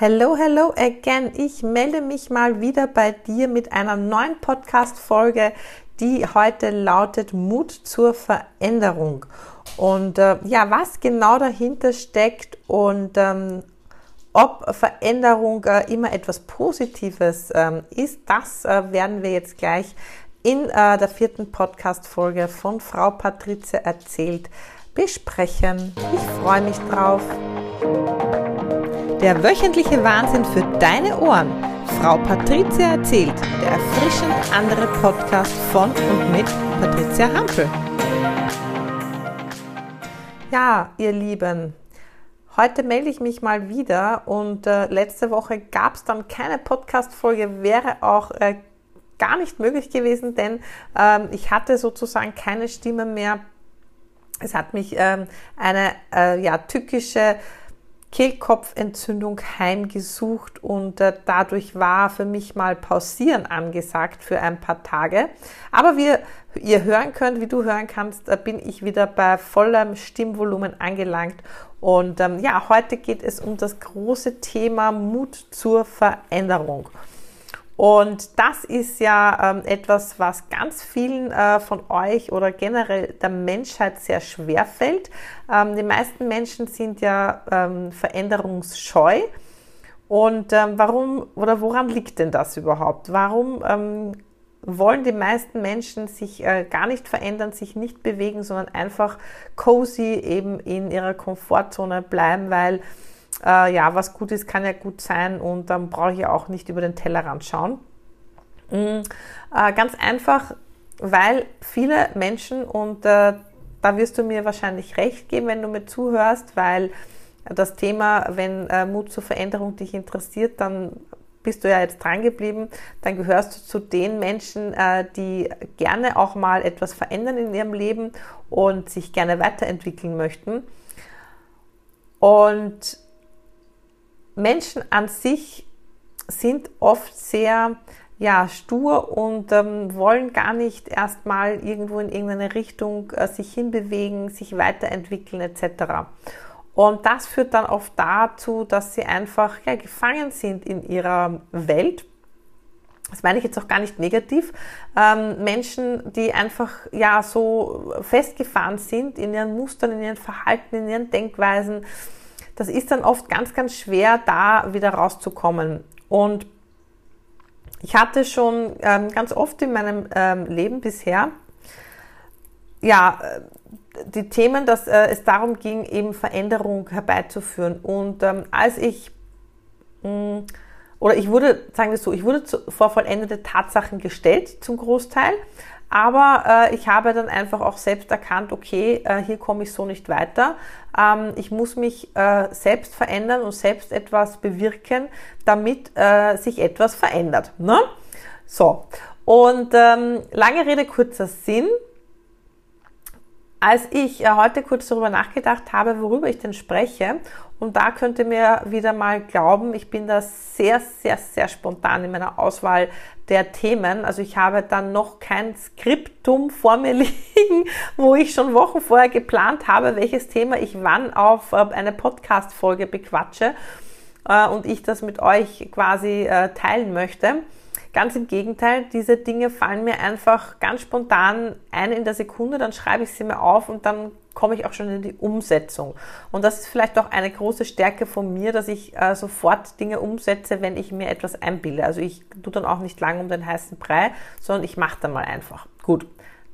Hello, hello again. Ich melde mich mal wieder bei dir mit einer neuen Podcast-Folge, die heute lautet Mut zur Veränderung. Und äh, ja, was genau dahinter steckt und ähm, ob Veränderung äh, immer etwas Positives ähm, ist, das äh, werden wir jetzt gleich in äh, der vierten Podcast-Folge von Frau Patrizia erzählt besprechen. Ich freue mich drauf. Der wöchentliche Wahnsinn für deine Ohren. Frau Patricia erzählt, der erfrischend andere Podcast von und mit Patricia Hampel. Ja, ihr Lieben, heute melde ich mich mal wieder und äh, letzte Woche gab es dann keine Podcast-Folge, wäre auch äh, gar nicht möglich gewesen, denn ähm, ich hatte sozusagen keine Stimme mehr. Es hat mich ähm, eine äh, ja, tückische Kehlkopfentzündung heimgesucht und äh, dadurch war für mich mal Pausieren angesagt für ein paar Tage. Aber wie ihr hören könnt, wie du hören kannst, äh, bin ich wieder bei vollem Stimmvolumen angelangt. Und ähm, ja, heute geht es um das große Thema Mut zur Veränderung. Und das ist ja ähm, etwas, was ganz vielen äh, von euch oder generell der Menschheit sehr schwer fällt. Ähm, die meisten Menschen sind ja ähm, veränderungsscheu. Und ähm, warum oder woran liegt denn das überhaupt? Warum ähm, wollen die meisten Menschen sich äh, gar nicht verändern, sich nicht bewegen, sondern einfach cozy eben in ihrer Komfortzone bleiben, weil äh, ja, was gut ist, kann ja gut sein und dann brauche ich auch nicht über den Tellerrand schauen. Mhm. Äh, ganz einfach, weil viele Menschen, und äh, da wirst du mir wahrscheinlich recht geben, wenn du mir zuhörst, weil das Thema, wenn äh, Mut zur Veränderung dich interessiert, dann bist du ja jetzt dran geblieben, dann gehörst du zu den Menschen, äh, die gerne auch mal etwas verändern in ihrem Leben und sich gerne weiterentwickeln möchten. Und Menschen an sich sind oft sehr ja, stur und ähm, wollen gar nicht erstmal irgendwo in irgendeine Richtung äh, sich hinbewegen, sich weiterentwickeln etc. Und das führt dann oft dazu, dass sie einfach ja, gefangen sind in ihrer Welt. Das meine ich jetzt auch gar nicht negativ. Ähm, Menschen, die einfach ja so festgefahren sind in ihren Mustern, in ihren Verhalten, in ihren Denkweisen, das ist dann oft ganz, ganz schwer, da wieder rauszukommen. Und ich hatte schon ähm, ganz oft in meinem ähm, Leben bisher, ja, äh, die Themen, dass äh, es darum ging, eben Veränderung herbeizuführen. Und ähm, als ich, mh, mm, oder ich wurde, sagen wir so, ich wurde zu, vor vollendete Tatsachen gestellt zum Großteil. Aber äh, ich habe dann einfach auch selbst erkannt, okay, äh, hier komme ich so nicht weiter. Ähm, ich muss mich äh, selbst verändern und selbst etwas bewirken, damit äh, sich etwas verändert. Ne? So, und ähm, lange Rede, kurzer Sinn. Als ich äh, heute kurz darüber nachgedacht habe, worüber ich denn spreche und da könnt ihr mir wieder mal glauben, ich bin da sehr, sehr, sehr spontan in meiner Auswahl der Themen. Also ich habe dann noch kein Skriptum vor mir liegen, wo ich schon Wochen vorher geplant habe, welches Thema ich wann auf eine Podcast-Folge bequatsche äh, und ich das mit euch quasi äh, teilen möchte. Ganz im Gegenteil, diese Dinge fallen mir einfach ganz spontan ein in der Sekunde, dann schreibe ich sie mir auf und dann komme ich auch schon in die Umsetzung. Und das ist vielleicht auch eine große Stärke von mir, dass ich äh, sofort Dinge umsetze, wenn ich mir etwas einbilde. Also ich tue dann auch nicht lange um den heißen Brei, sondern ich mache dann mal einfach. Gut,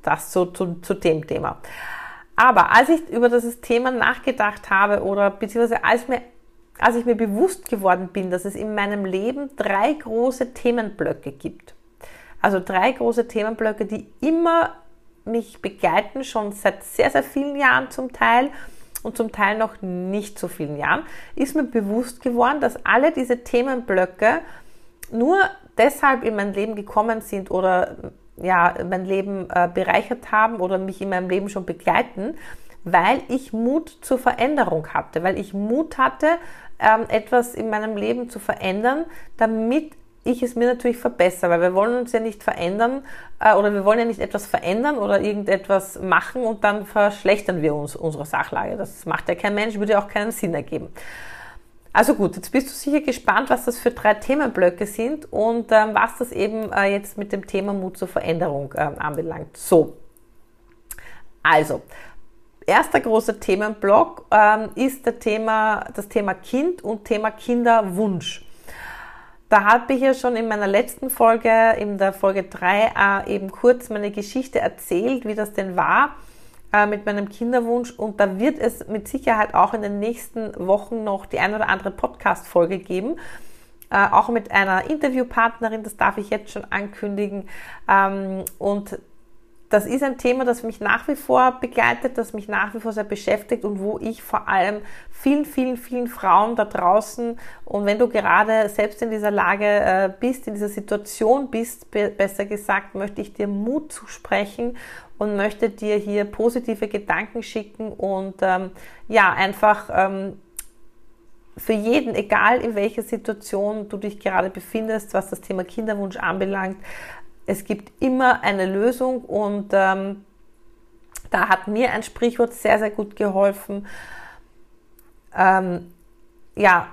das zu, zu, zu dem Thema. Aber als ich über dieses Thema nachgedacht habe oder beziehungsweise als mir als ich mir bewusst geworden bin, dass es in meinem Leben drei große Themenblöcke gibt. Also drei große Themenblöcke, die immer mich begleiten, schon seit sehr, sehr vielen Jahren zum Teil und zum Teil noch nicht so vielen Jahren, ist mir bewusst geworden, dass alle diese Themenblöcke nur deshalb in mein Leben gekommen sind oder ja, mein Leben äh, bereichert haben oder mich in meinem Leben schon begleiten, weil ich Mut zur Veränderung hatte, weil ich Mut hatte, ähm, etwas in meinem Leben zu verändern, damit ich es mir natürlich verbessere, weil wir wollen uns ja nicht verändern äh, oder wir wollen ja nicht etwas verändern oder irgendetwas machen und dann verschlechtern wir uns unsere Sachlage. Das macht ja kein Mensch, würde ja auch keinen Sinn ergeben. Also gut, jetzt bist du sicher gespannt, was das für drei Themenblöcke sind und ähm, was das eben äh, jetzt mit dem Thema Mut zur Veränderung ähm, anbelangt. So, also, erster großer Themenblock ähm, ist der Thema, das Thema Kind und Thema Kinderwunsch. Da habe ich ja schon in meiner letzten Folge, in der Folge 3, äh, eben kurz meine Geschichte erzählt, wie das denn war äh, mit meinem Kinderwunsch. Und da wird es mit Sicherheit auch in den nächsten Wochen noch die ein oder andere Podcast-Folge geben. Äh, auch mit einer Interviewpartnerin, das darf ich jetzt schon ankündigen. Ähm, und das ist ein Thema, das mich nach wie vor begleitet, das mich nach wie vor sehr beschäftigt und wo ich vor allem vielen, vielen, vielen Frauen da draußen und wenn du gerade selbst in dieser Lage äh, bist, in dieser Situation bist, besser gesagt, möchte ich dir Mut zusprechen und möchte dir hier positive Gedanken schicken und ähm, ja, einfach ähm, für jeden, egal in welcher Situation du dich gerade befindest, was das Thema Kinderwunsch anbelangt, es gibt immer eine Lösung und ähm, da hat mir ein Sprichwort sehr, sehr gut geholfen. Ähm, ja,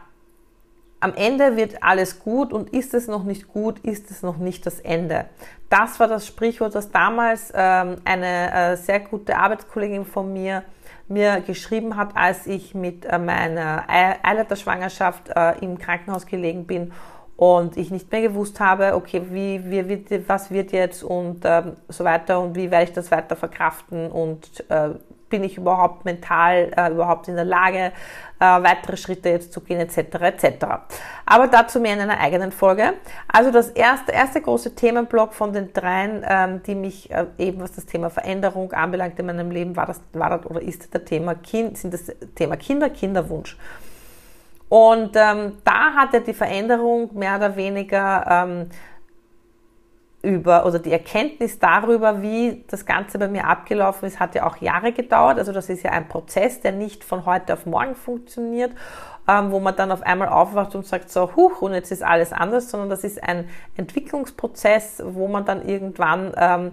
am Ende wird alles gut und ist es noch nicht gut, ist es noch nicht das Ende. Das war das Sprichwort, das damals ähm, eine äh, sehr gute Arbeitskollegin von mir mir geschrieben hat, als ich mit äh, meiner Eileiterschwangerschaft äh, im Krankenhaus gelegen bin und ich nicht mehr gewusst habe, okay, wie, wie wird, was wird jetzt und ähm, so weiter und wie werde ich das weiter verkraften und äh, bin ich überhaupt mental äh, überhaupt in der Lage, äh, weitere Schritte jetzt zu gehen, etc. etc. Aber dazu mehr in einer eigenen Folge. Also das erste, erste große Themenblock von den dreien, ähm, die mich äh, eben, was das Thema Veränderung anbelangt in meinem Leben, war das, war das oder ist das Thema Kind, sind das Thema Kinder, Kinderwunsch. Und ähm, da hat er die Veränderung mehr oder weniger ähm, über oder die Erkenntnis darüber, wie das Ganze bei mir abgelaufen ist, hat ja auch Jahre gedauert. Also das ist ja ein Prozess, der nicht von heute auf morgen funktioniert, ähm, wo man dann auf einmal aufwacht und sagt so, huch, und jetzt ist alles anders, sondern das ist ein Entwicklungsprozess, wo man dann irgendwann ähm,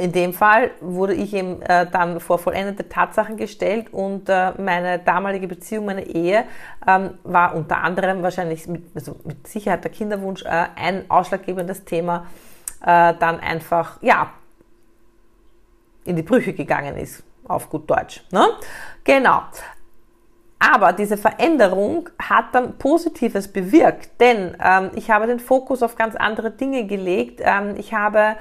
in dem Fall wurde ich eben äh, dann vor vollendete Tatsachen gestellt und äh, meine damalige Beziehung, meine Ehe, ähm, war unter anderem wahrscheinlich mit, also mit Sicherheit der Kinderwunsch äh, ein ausschlaggebendes Thema, äh, dann einfach, ja, in die Brüche gegangen ist, auf gut Deutsch. Ne? Genau. Aber diese Veränderung hat dann Positives bewirkt, denn ähm, ich habe den Fokus auf ganz andere Dinge gelegt. Ähm, ich habe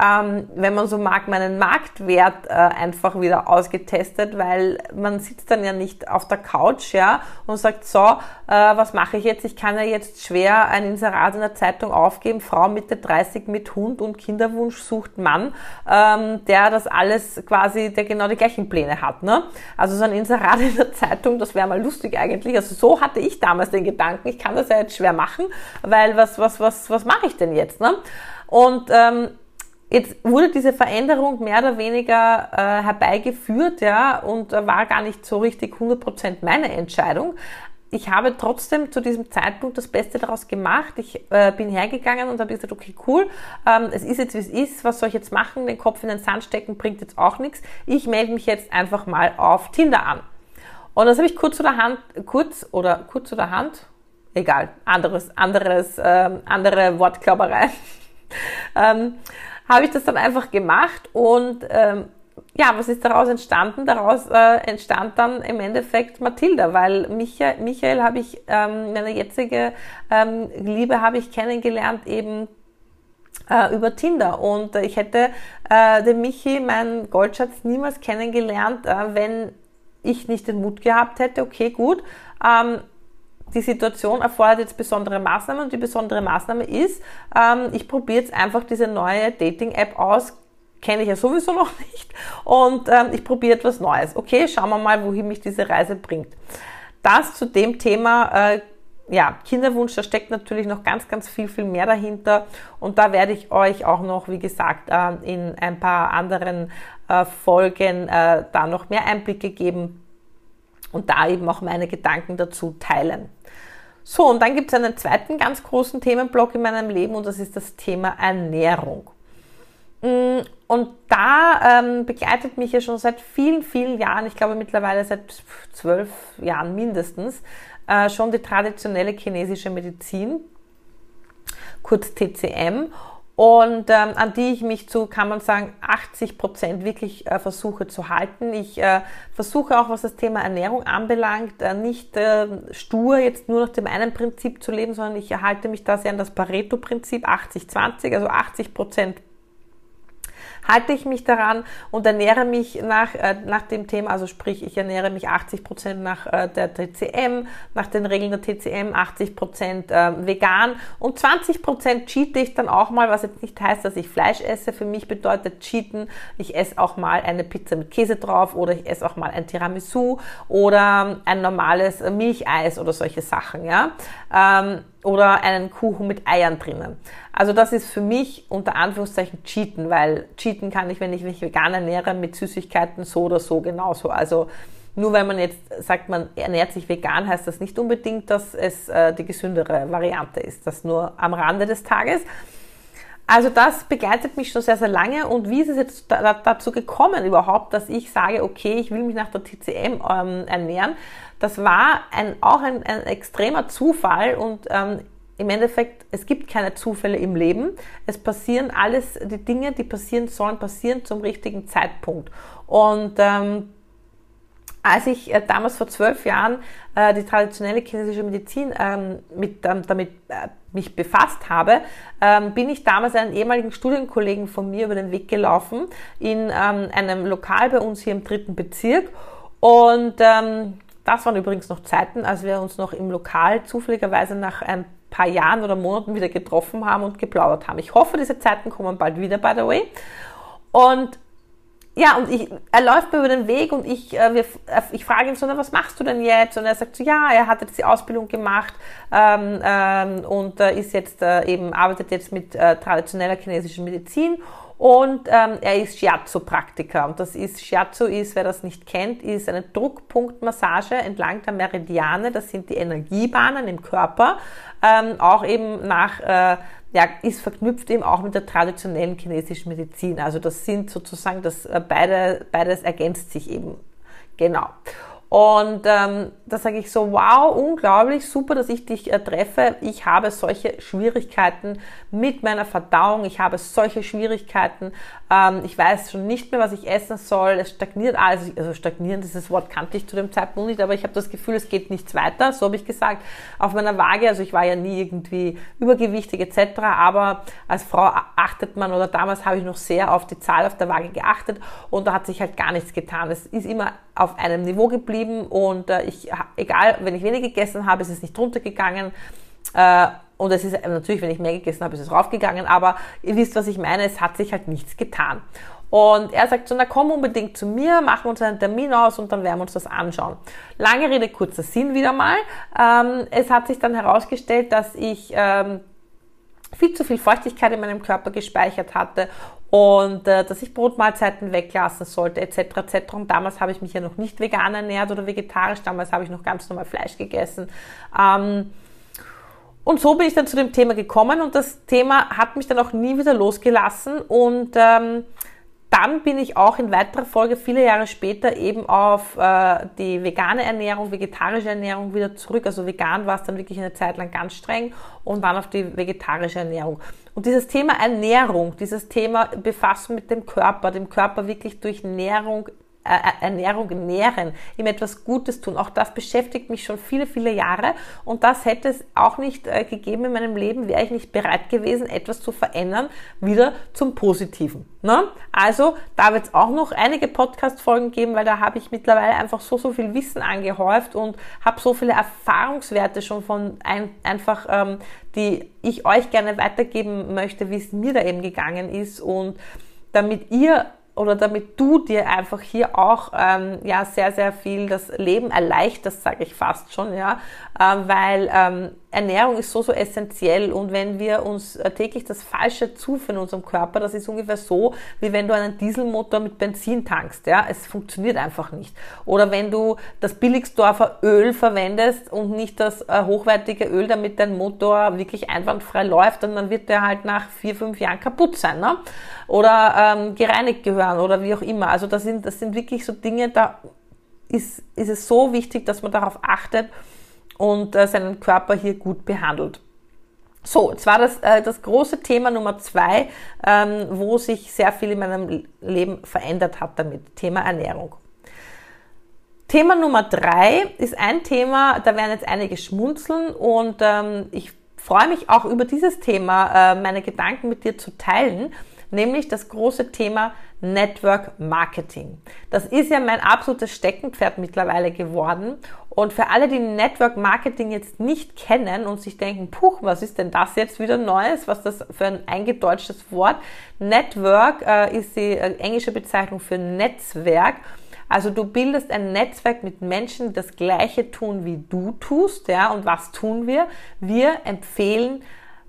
ähm, wenn man so mag, meinen Marktwert äh, einfach wieder ausgetestet, weil man sitzt dann ja nicht auf der Couch ja, und sagt, so, äh, was mache ich jetzt? Ich kann ja jetzt schwer ein Inserat in der Zeitung aufgeben, Frau Mitte 30 mit Hund und Kinderwunsch sucht Mann, ähm, der das alles quasi, der genau die gleichen Pläne hat. Ne? Also so ein Inserat in der Zeitung, das wäre mal lustig eigentlich. Also so hatte ich damals den Gedanken, ich kann das ja jetzt schwer machen, weil was, was, was, was mache ich denn jetzt? Ne? Und ähm, Jetzt wurde diese Veränderung mehr oder weniger äh, herbeigeführt, ja, und äh, war gar nicht so richtig 100% meine Entscheidung. Ich habe trotzdem zu diesem Zeitpunkt das Beste daraus gemacht. Ich äh, bin hergegangen und habe gesagt, okay, cool, ähm, es ist jetzt wie es ist, was soll ich jetzt machen? Den Kopf in den Sand stecken bringt jetzt auch nichts. Ich melde mich jetzt einfach mal auf Tinder an. Und das habe ich kurz oder Hand, kurz oder kurz oder Hand, egal, anderes, anderes, ähm, andere Wortklauberei. ähm, habe ich das dann einfach gemacht und ähm, ja, was ist daraus entstanden? Daraus äh, entstand dann im Endeffekt Mathilda, weil Michael, Michael habe ich, ähm, meine jetzige ähm, Liebe habe ich kennengelernt eben äh, über Tinder und äh, ich hätte äh, den Michi, meinen Goldschatz, niemals kennengelernt, äh, wenn ich nicht den Mut gehabt hätte, okay, gut, ähm, die Situation erfordert jetzt besondere Maßnahmen und die besondere Maßnahme ist, ähm, ich probiere jetzt einfach diese neue Dating-App aus, kenne ich ja sowieso noch nicht und ähm, ich probiere etwas Neues. Okay, schauen wir mal, wohin mich diese Reise bringt. Das zu dem Thema, äh, ja, Kinderwunsch, da steckt natürlich noch ganz, ganz viel, viel mehr dahinter und da werde ich euch auch noch, wie gesagt, äh, in ein paar anderen äh, Folgen äh, da noch mehr Einblicke geben und da eben auch meine Gedanken dazu teilen. So, und dann gibt es einen zweiten ganz großen Themenblock in meinem Leben und das ist das Thema Ernährung. Mm, und da ähm, begleitet mich ja schon seit vielen, vielen Jahren, ich glaube mittlerweile seit zwölf Jahren mindestens, äh, schon die traditionelle chinesische Medizin, kurz TCM und ähm, an die ich mich zu, kann man sagen, 80 Prozent wirklich äh, versuche zu halten. Ich äh, versuche auch, was das Thema Ernährung anbelangt, äh, nicht äh, stur jetzt nur nach dem einen Prinzip zu leben, sondern ich erhalte mich da sehr an das Pareto-Prinzip 80-20, also 80 Prozent halte ich mich daran und ernähre mich nach, äh, nach dem Thema, also sprich, ich ernähre mich 80 Prozent nach äh, der TCM, nach den Regeln der TCM, 80 Prozent äh, vegan und 20 Prozent cheate ich dann auch mal, was jetzt nicht heißt, dass ich Fleisch esse. Für mich bedeutet cheaten, ich esse auch mal eine Pizza mit Käse drauf oder ich esse auch mal ein Tiramisu oder ein normales Milcheis oder solche Sachen, ja. Ähm, oder einen Kuchen mit Eiern drinnen. Also das ist für mich unter Anführungszeichen Cheaten, weil Cheaten kann ich, wenn ich mich vegan ernähre, mit Süßigkeiten so oder so genauso. Also nur weil man jetzt sagt, man ernährt sich vegan, heißt das nicht unbedingt, dass es äh, die gesündere Variante ist. Das nur am Rande des Tages. Also das begleitet mich schon sehr, sehr lange. Und wie ist es jetzt da, dazu gekommen überhaupt, dass ich sage, okay, ich will mich nach der TCM ähm, ernähren? Das war ein, auch ein, ein extremer Zufall und ähm, im Endeffekt, es gibt keine Zufälle im Leben. Es passieren alles, die Dinge, die passieren sollen, passieren zum richtigen Zeitpunkt. Und ähm, als ich äh, damals vor zwölf Jahren äh, die traditionelle chinesische Medizin ähm, mit, ähm, damit äh, mich befasst habe, ähm, bin ich damals einen ehemaligen Studienkollegen von mir über den Weg gelaufen in ähm, einem Lokal bei uns hier im dritten Bezirk und ähm, das waren übrigens noch Zeiten, als wir uns noch im Lokal zufälligerweise nach ein paar Jahren oder Monaten wieder getroffen haben und geplaudert haben. Ich hoffe, diese Zeiten kommen bald wieder, by the way. Und ja, und ich, er läuft mir über den Weg und ich, äh, wir, äh, ich frage ihn so, na, was machst du denn jetzt? Und er sagt so, ja, er hat jetzt die Ausbildung gemacht ähm, ähm, und äh, ist jetzt äh, eben, arbeitet jetzt mit äh, traditioneller chinesischer Medizin und ähm, er ist Shiatsu-Praktiker. Und das ist, Shiatsu ist, wer das nicht kennt, ist eine Druckpunktmassage entlang der Meridiane. Das sind die Energiebahnen im Körper. Ähm, auch eben nach, äh, ja, ist verknüpft eben auch mit der traditionellen chinesischen Medizin. Also das sind sozusagen, das äh, beide, beides ergänzt sich eben. Genau. Und ähm, da sage ich so, wow, unglaublich, super, dass ich dich äh, treffe. Ich habe solche Schwierigkeiten mit meiner Verdauung. Ich habe solche Schwierigkeiten. Ähm, ich weiß schon nicht mehr, was ich essen soll. Es stagniert alles. Also stagnieren, dieses Wort kannte ich zu dem Zeitpunkt nicht, aber ich habe das Gefühl, es geht nichts weiter. So habe ich gesagt. Auf meiner Waage, also ich war ja nie irgendwie übergewichtig etc., aber als Frau achtet man, oder damals habe ich noch sehr auf die Zahl auf der Waage geachtet und da hat sich halt gar nichts getan. Es ist immer auf einem Niveau geblieben und äh, ich, egal, wenn ich wenig gegessen habe, ist es nicht runtergegangen. Äh, und es ist natürlich, wenn ich mehr gegessen habe, ist es raufgegangen, aber ihr wisst, was ich meine, es hat sich halt nichts getan. Und er sagt so, na komm unbedingt zu mir, machen uns einen Termin aus und dann werden wir uns das anschauen. Lange Rede, kurzer Sinn wieder mal. Ähm, es hat sich dann herausgestellt, dass ich ähm, viel zu viel Feuchtigkeit in meinem Körper gespeichert hatte und äh, dass ich Brotmahlzeiten weglassen sollte etc. etc. Und damals habe ich mich ja noch nicht vegan ernährt oder vegetarisch, damals habe ich noch ganz normal Fleisch gegessen. Ähm, und so bin ich dann zu dem Thema gekommen und das Thema hat mich dann auch nie wieder losgelassen und ähm, dann bin ich auch in weiterer Folge viele Jahre später eben auf äh, die vegane Ernährung, vegetarische Ernährung wieder zurück. Also vegan war es dann wirklich eine Zeit lang ganz streng und dann auf die vegetarische Ernährung. Und dieses Thema Ernährung, dieses Thema Befassen mit dem Körper, dem Körper wirklich durch Nährung äh, äh, Ernährung nähren, ihm etwas Gutes tun. Auch das beschäftigt mich schon viele, viele Jahre und das hätte es auch nicht äh, gegeben in meinem Leben, wäre ich nicht bereit gewesen, etwas zu verändern, wieder zum Positiven. Ne? Also da wird es auch noch einige Podcast-Folgen geben, weil da habe ich mittlerweile einfach so, so viel Wissen angehäuft und habe so viele Erfahrungswerte schon von ein, einfach, ähm, die ich euch gerne weitergeben möchte, wie es mir da eben gegangen ist und damit ihr oder damit du dir einfach hier auch ähm, ja sehr sehr viel das Leben erleichterst, sage ich fast schon, ja, äh, weil ähm, Ernährung ist so, so essentiell und wenn wir uns äh, täglich das Falsche zuführen in unserem Körper, das ist ungefähr so, wie wenn du einen Dieselmotor mit Benzin tankst, ja, es funktioniert einfach nicht. Oder wenn du das Billigsdorfer Öl verwendest und nicht das äh, hochwertige Öl, damit dein Motor wirklich einwandfrei läuft, dann, wird der halt nach vier, fünf Jahren kaputt sein, ne? Oder ähm, gereinigt gehören oder wie auch immer. Also das sind, das sind wirklich so Dinge, da ist, ist es so wichtig, dass man darauf achtet, und äh, seinen Körper hier gut behandelt. So, jetzt war das äh, das große Thema Nummer zwei, ähm, wo sich sehr viel in meinem Leben verändert hat damit, Thema Ernährung. Thema Nummer drei ist ein Thema, da werden jetzt einige schmunzeln und ähm, ich freue mich auch über dieses Thema, äh, meine Gedanken mit dir zu teilen, nämlich das große Thema Network Marketing. Das ist ja mein absolutes Steckenpferd mittlerweile geworden. Und für alle, die Network Marketing jetzt nicht kennen und sich denken, puh, was ist denn das jetzt wieder Neues? Was das für ein eingedeutschtes Wort? Network äh, ist die äh, englische Bezeichnung für Netzwerk. Also du bildest ein Netzwerk mit Menschen, die das Gleiche tun, wie du tust, ja. Und was tun wir? Wir empfehlen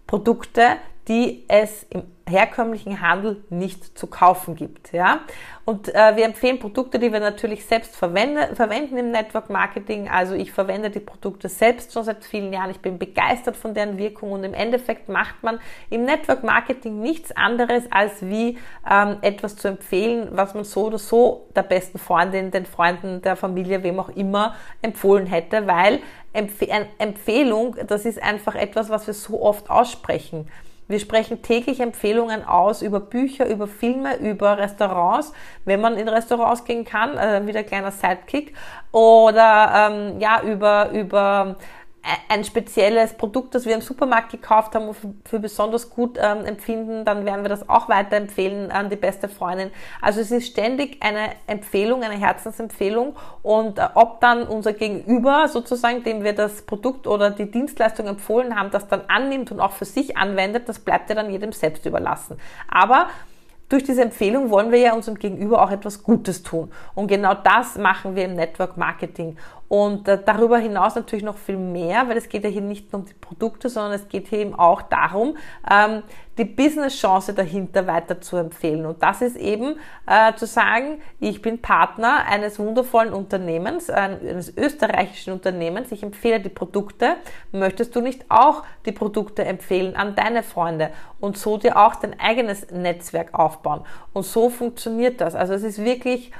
Produkte, die es im herkömmlichen Handel nicht zu kaufen gibt. Ja? Und äh, wir empfehlen Produkte, die wir natürlich selbst verwende, verwenden im Network Marketing. Also ich verwende die Produkte selbst schon seit vielen Jahren. Ich bin begeistert von deren Wirkung und im Endeffekt macht man im Network Marketing nichts anderes, als wie ähm, etwas zu empfehlen, was man so oder so der besten Freundin, den Freunden, der Familie, wem auch immer empfohlen hätte, weil Empf Empfehlung, das ist einfach etwas, was wir so oft aussprechen. Wir sprechen täglich Empfehlungen aus über Bücher, über Filme, über Restaurants, wenn man in Restaurants gehen kann, äh, wieder kleiner Sidekick, oder ähm, ja über über ein spezielles Produkt, das wir im Supermarkt gekauft haben und für besonders gut ähm, empfinden, dann werden wir das auch weiterempfehlen an die beste Freundin. Also es ist ständig eine Empfehlung, eine Herzensempfehlung und äh, ob dann unser Gegenüber sozusagen, dem wir das Produkt oder die Dienstleistung empfohlen haben, das dann annimmt und auch für sich anwendet, das bleibt ja dann jedem selbst überlassen. Aber durch diese Empfehlung wollen wir ja unserem Gegenüber auch etwas Gutes tun. Und genau das machen wir im Network Marketing. Und äh, darüber hinaus natürlich noch viel mehr, weil es geht ja hier nicht nur um die Produkte, sondern es geht hier eben auch darum, ähm, die Business-Chance dahinter weiter zu empfehlen. Und das ist eben äh, zu sagen, ich bin Partner eines wundervollen Unternehmens, eines österreichischen Unternehmens, ich empfehle die Produkte. Möchtest du nicht auch die Produkte empfehlen an deine Freunde und so dir auch dein eigenes Netzwerk aufbauen? Und so funktioniert das. Also es ist wirklich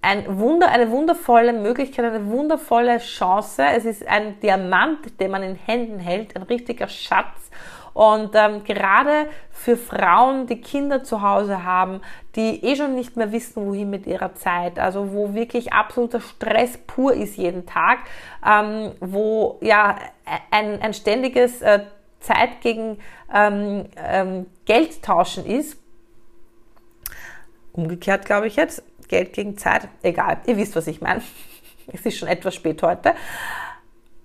ein Wunder, eine wundervolle Möglichkeit, eine wundervolle Chance. Es ist ein Diamant, den man in Händen hält, ein richtiger Schatz. Und ähm, gerade für Frauen, die Kinder zu Hause haben, die eh schon nicht mehr wissen, wohin mit ihrer Zeit, also wo wirklich absoluter Stress pur ist jeden Tag, ähm, wo ja ein, ein ständiges äh, Zeit gegen ähm, ähm, Geld tauschen ist. Umgekehrt glaube ich jetzt. Geld gegen Zeit, egal, ihr wisst, was ich meine. Es ist schon etwas spät heute.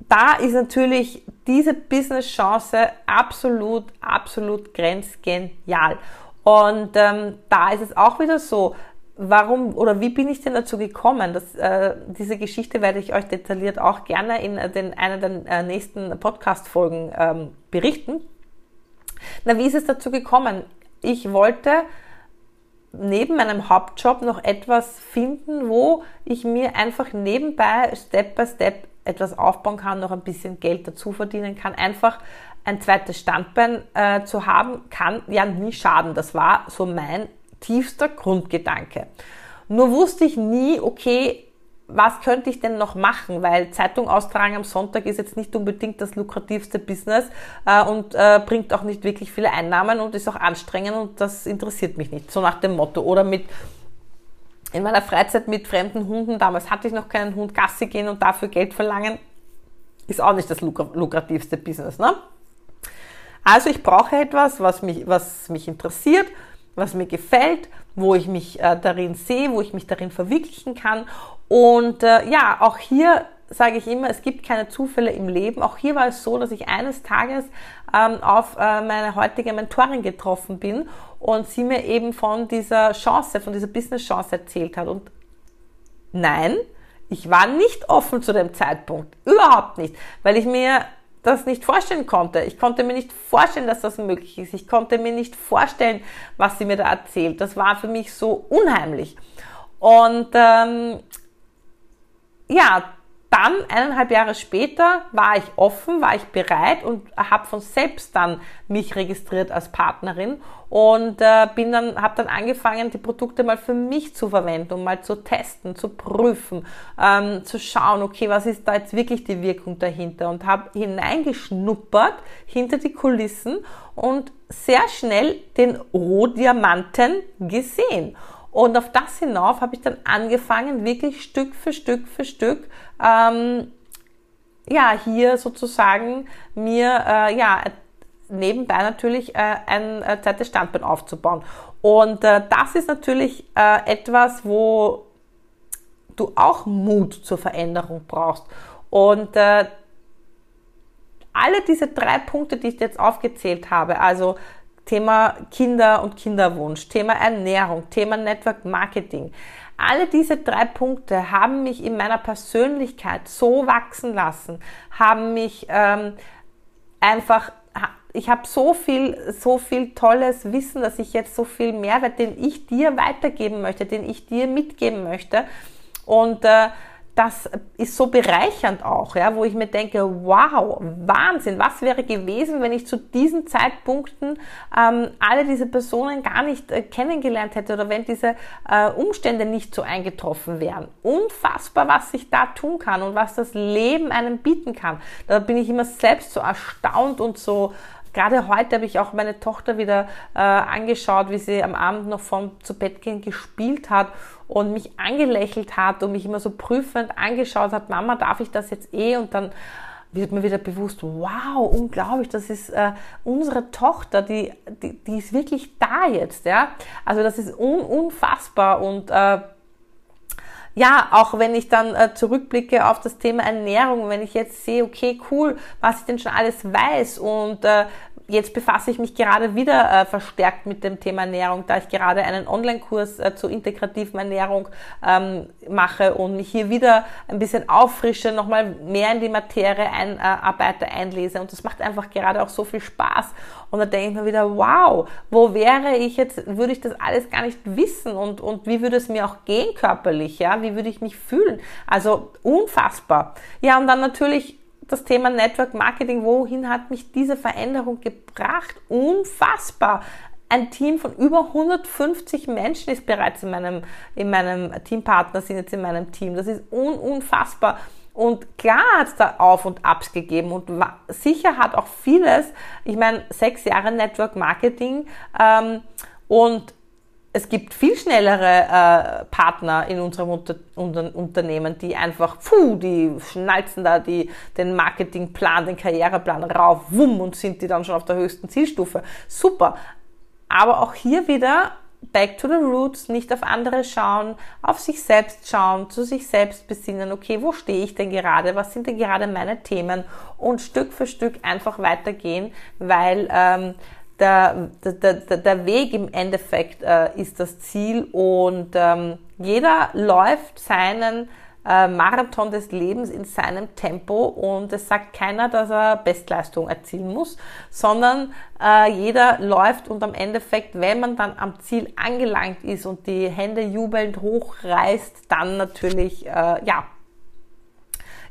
Da ist natürlich diese Business-Chance absolut, absolut grenzgenial. Und ähm, da ist es auch wieder so, warum oder wie bin ich denn dazu gekommen? Das, äh, diese Geschichte werde ich euch detailliert auch gerne in den, einer der äh, nächsten Podcast-Folgen ähm, berichten. Na, wie ist es dazu gekommen? Ich wollte neben meinem Hauptjob noch etwas finden, wo ich mir einfach nebenbei Step by Step etwas aufbauen kann, noch ein bisschen Geld dazu verdienen kann. Einfach ein zweites Standbein äh, zu haben, kann ja nie schaden. Das war so mein tiefster Grundgedanke. Nur wusste ich nie, okay, was könnte ich denn noch machen? Weil Zeitung austragen am Sonntag ist jetzt nicht unbedingt das lukrativste Business äh, und äh, bringt auch nicht wirklich viele Einnahmen und ist auch anstrengend und das interessiert mich nicht. So nach dem Motto. Oder mit in meiner Freizeit mit fremden Hunden, damals hatte ich noch keinen Hund, Gassi gehen und dafür Geld verlangen, ist auch nicht das lukrativste Business. Ne? Also ich brauche etwas, was mich, was mich interessiert, was mir gefällt, wo ich mich äh, darin sehe, wo ich mich darin verwirklichen kann und äh, ja, auch hier sage ich immer, es gibt keine Zufälle im Leben. Auch hier war es so, dass ich eines Tages ähm, auf äh, meine heutige Mentorin getroffen bin und sie mir eben von dieser Chance, von dieser Business-Chance erzählt hat. Und nein, ich war nicht offen zu dem Zeitpunkt. Überhaupt nicht. Weil ich mir das nicht vorstellen konnte. Ich konnte mir nicht vorstellen, dass das möglich ist. Ich konnte mir nicht vorstellen, was sie mir da erzählt. Das war für mich so unheimlich. Und ähm, ja, dann, eineinhalb Jahre später, war ich offen, war ich bereit und habe von selbst dann mich registriert als Partnerin und äh, bin dann, habe dann angefangen, die Produkte mal für mich zu verwenden, um mal zu testen, zu prüfen, ähm, zu schauen, okay, was ist da jetzt wirklich die Wirkung dahinter und habe hineingeschnuppert hinter die Kulissen und sehr schnell den Rohdiamanten gesehen. Und auf das hinauf habe ich dann angefangen, wirklich Stück für Stück für Stück, ähm, ja, hier sozusagen mir, äh, ja, nebenbei natürlich äh, ein äh, zweites Standbein aufzubauen. Und äh, das ist natürlich äh, etwas, wo du auch Mut zur Veränderung brauchst. Und äh, alle diese drei Punkte, die ich jetzt aufgezählt habe, also Thema Kinder und Kinderwunsch, Thema Ernährung, Thema Network Marketing. Alle diese drei Punkte haben mich in meiner Persönlichkeit so wachsen lassen, haben mich ähm, einfach, ich habe so viel, so viel tolles Wissen, dass ich jetzt so viel Mehrwert, den ich dir weitergeben möchte, den ich dir mitgeben möchte. Und äh, das ist so bereichernd auch, ja, wo ich mir denke, wow, Wahnsinn, was wäre gewesen, wenn ich zu diesen Zeitpunkten ähm, alle diese Personen gar nicht äh, kennengelernt hätte oder wenn diese äh, Umstände nicht so eingetroffen wären. Unfassbar, was ich da tun kann und was das Leben einem bieten kann. Da bin ich immer selbst so erstaunt und so Gerade heute habe ich auch meine Tochter wieder äh, angeschaut, wie sie am Abend noch vorm zu Bett gehen gespielt hat und mich angelächelt hat und mich immer so prüfend angeschaut hat, Mama, darf ich das jetzt eh? Und dann wird mir wieder bewusst, wow, unglaublich, das ist äh, unsere Tochter, die, die, die ist wirklich da jetzt, ja. Also das ist un, unfassbar und äh, ja, auch wenn ich dann äh, zurückblicke auf das Thema Ernährung, wenn ich jetzt sehe, okay, cool, was ich denn schon alles weiß und äh, jetzt befasse ich mich gerade wieder äh, verstärkt mit dem Thema Ernährung, da ich gerade einen Online-Kurs äh, zur integrativen Ernährung ähm, mache und mich hier wieder ein bisschen auffrische, nochmal mehr in die Materie einarbeite, äh, einlese. Und das macht einfach gerade auch so viel Spaß. Und da denke ich mir wieder, wow, wo wäre ich jetzt, würde ich das alles gar nicht wissen und, und wie würde es mir auch gehen körperlich, ja? Wie würde ich mich fühlen? Also unfassbar. Ja, und dann natürlich das Thema Network Marketing, wohin hat mich diese Veränderung gebracht? Unfassbar. Ein Team von über 150 Menschen ist bereits in meinem, in meinem Teampartner, sind jetzt in meinem Team. Das ist un, unfassbar. Und klar hat es da Auf und Abs gegeben und sicher hat auch vieles, ich meine, sechs Jahre Network Marketing ähm, und es gibt viel schnellere äh, Partner in unserem Unter Unter Unternehmen, die einfach, puh, die schnalzen da die, den Marketingplan, den Karriereplan rauf, wumm, und sind die dann schon auf der höchsten Zielstufe. Super. Aber auch hier wieder back to the roots, nicht auf andere schauen, auf sich selbst schauen, zu sich selbst besinnen, okay, wo stehe ich denn gerade, was sind denn gerade meine Themen und Stück für Stück einfach weitergehen, weil ähm, der, der, der, der Weg im Endeffekt äh, ist das Ziel und ähm, jeder läuft seinen äh, Marathon des Lebens in seinem Tempo und es sagt keiner, dass er Bestleistung erzielen muss, sondern äh, jeder läuft und am Endeffekt, wenn man dann am Ziel angelangt ist und die Hände jubelnd hochreißt, dann natürlich, äh, ja,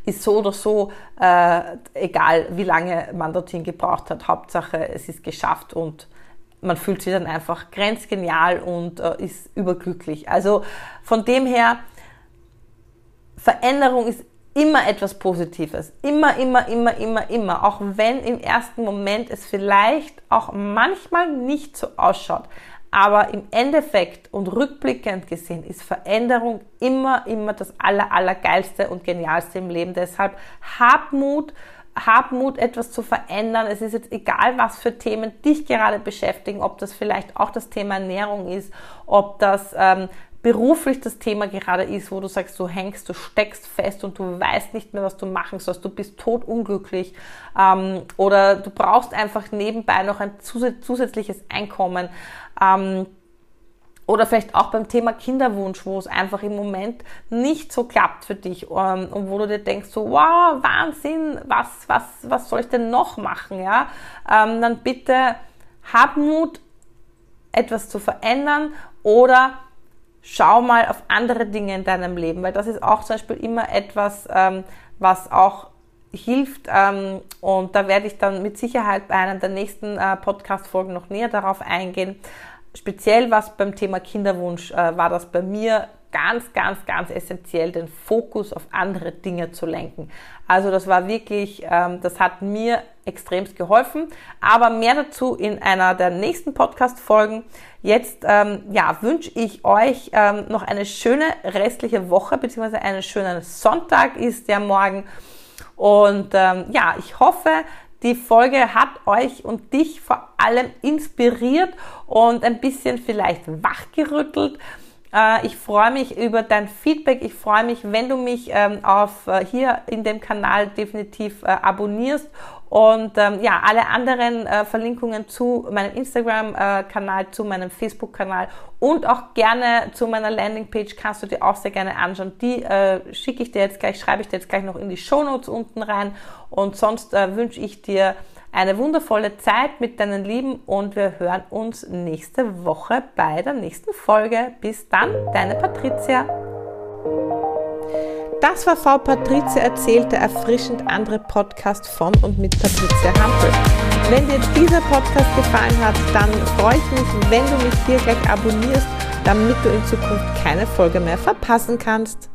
ist so oder so äh, egal, wie lange man dorthin gebraucht hat. Hauptsache, es ist geschafft und man fühlt sich dann einfach grenzgenial und äh, ist überglücklich. Also von dem her, Veränderung ist immer etwas Positives. Immer, immer, immer, immer, immer. Auch wenn im ersten Moment es vielleicht auch manchmal nicht so ausschaut. Aber im Endeffekt und rückblickend gesehen ist Veränderung immer, immer das aller, allergeilste und genialste im Leben. Deshalb hab Mut, hab Mut, etwas zu verändern. Es ist jetzt egal, was für Themen dich gerade beschäftigen, ob das vielleicht auch das Thema Ernährung ist, ob das ähm, beruflich das Thema gerade ist, wo du sagst, du hängst, du steckst fest und du weißt nicht mehr, was du machen sollst, du bist totunglücklich ähm, oder du brauchst einfach nebenbei noch ein zusätzliches Einkommen. Ähm, oder vielleicht auch beim Thema Kinderwunsch, wo es einfach im Moment nicht so klappt für dich ähm, und wo du dir denkst, so, wow, Wahnsinn, was, was, was soll ich denn noch machen, ja? Ähm, dann bitte hab Mut, etwas zu verändern oder schau mal auf andere Dinge in deinem Leben, weil das ist auch zum Beispiel immer etwas, ähm, was auch hilft. Ähm, und da werde ich dann mit Sicherheit bei einer der nächsten äh, Podcast-Folgen noch näher darauf eingehen. Speziell was beim Thema Kinderwunsch äh, war das bei mir ganz, ganz, ganz essentiell, den Fokus auf andere Dinge zu lenken. Also das war wirklich, ähm, das hat mir extremst geholfen. Aber mehr dazu in einer der nächsten Podcast-Folgen. Jetzt ähm, ja, wünsche ich euch ähm, noch eine schöne restliche Woche, beziehungsweise einen schönen Sonntag ist der morgen. Und ähm, ja, ich hoffe, die Folge hat euch und dich vor allem inspiriert und ein bisschen vielleicht wachgerüttelt. Äh, ich freue mich über dein Feedback. Ich freue mich, wenn du mich ähm, auf äh, hier in dem Kanal definitiv äh, abonnierst und ähm, ja, alle anderen äh, Verlinkungen zu meinem Instagram-Kanal, zu meinem Facebook-Kanal und auch gerne zu meiner Landingpage kannst du dir auch sehr gerne anschauen. Die äh, schicke ich dir jetzt gleich, schreibe ich dir jetzt gleich noch in die Show Notes unten rein. Und sonst äh, wünsche ich dir eine wundervolle Zeit mit deinen Lieben und wir hören uns nächste Woche bei der nächsten Folge. Bis dann, deine Patricia. Das war Frau Patricia erzählt, der erfrischend andere Podcast von und mit Patricia Hampel. Wenn dir dieser Podcast gefallen hat, dann freue ich mich, wenn du mich hier gleich abonnierst, damit du in Zukunft keine Folge mehr verpassen kannst.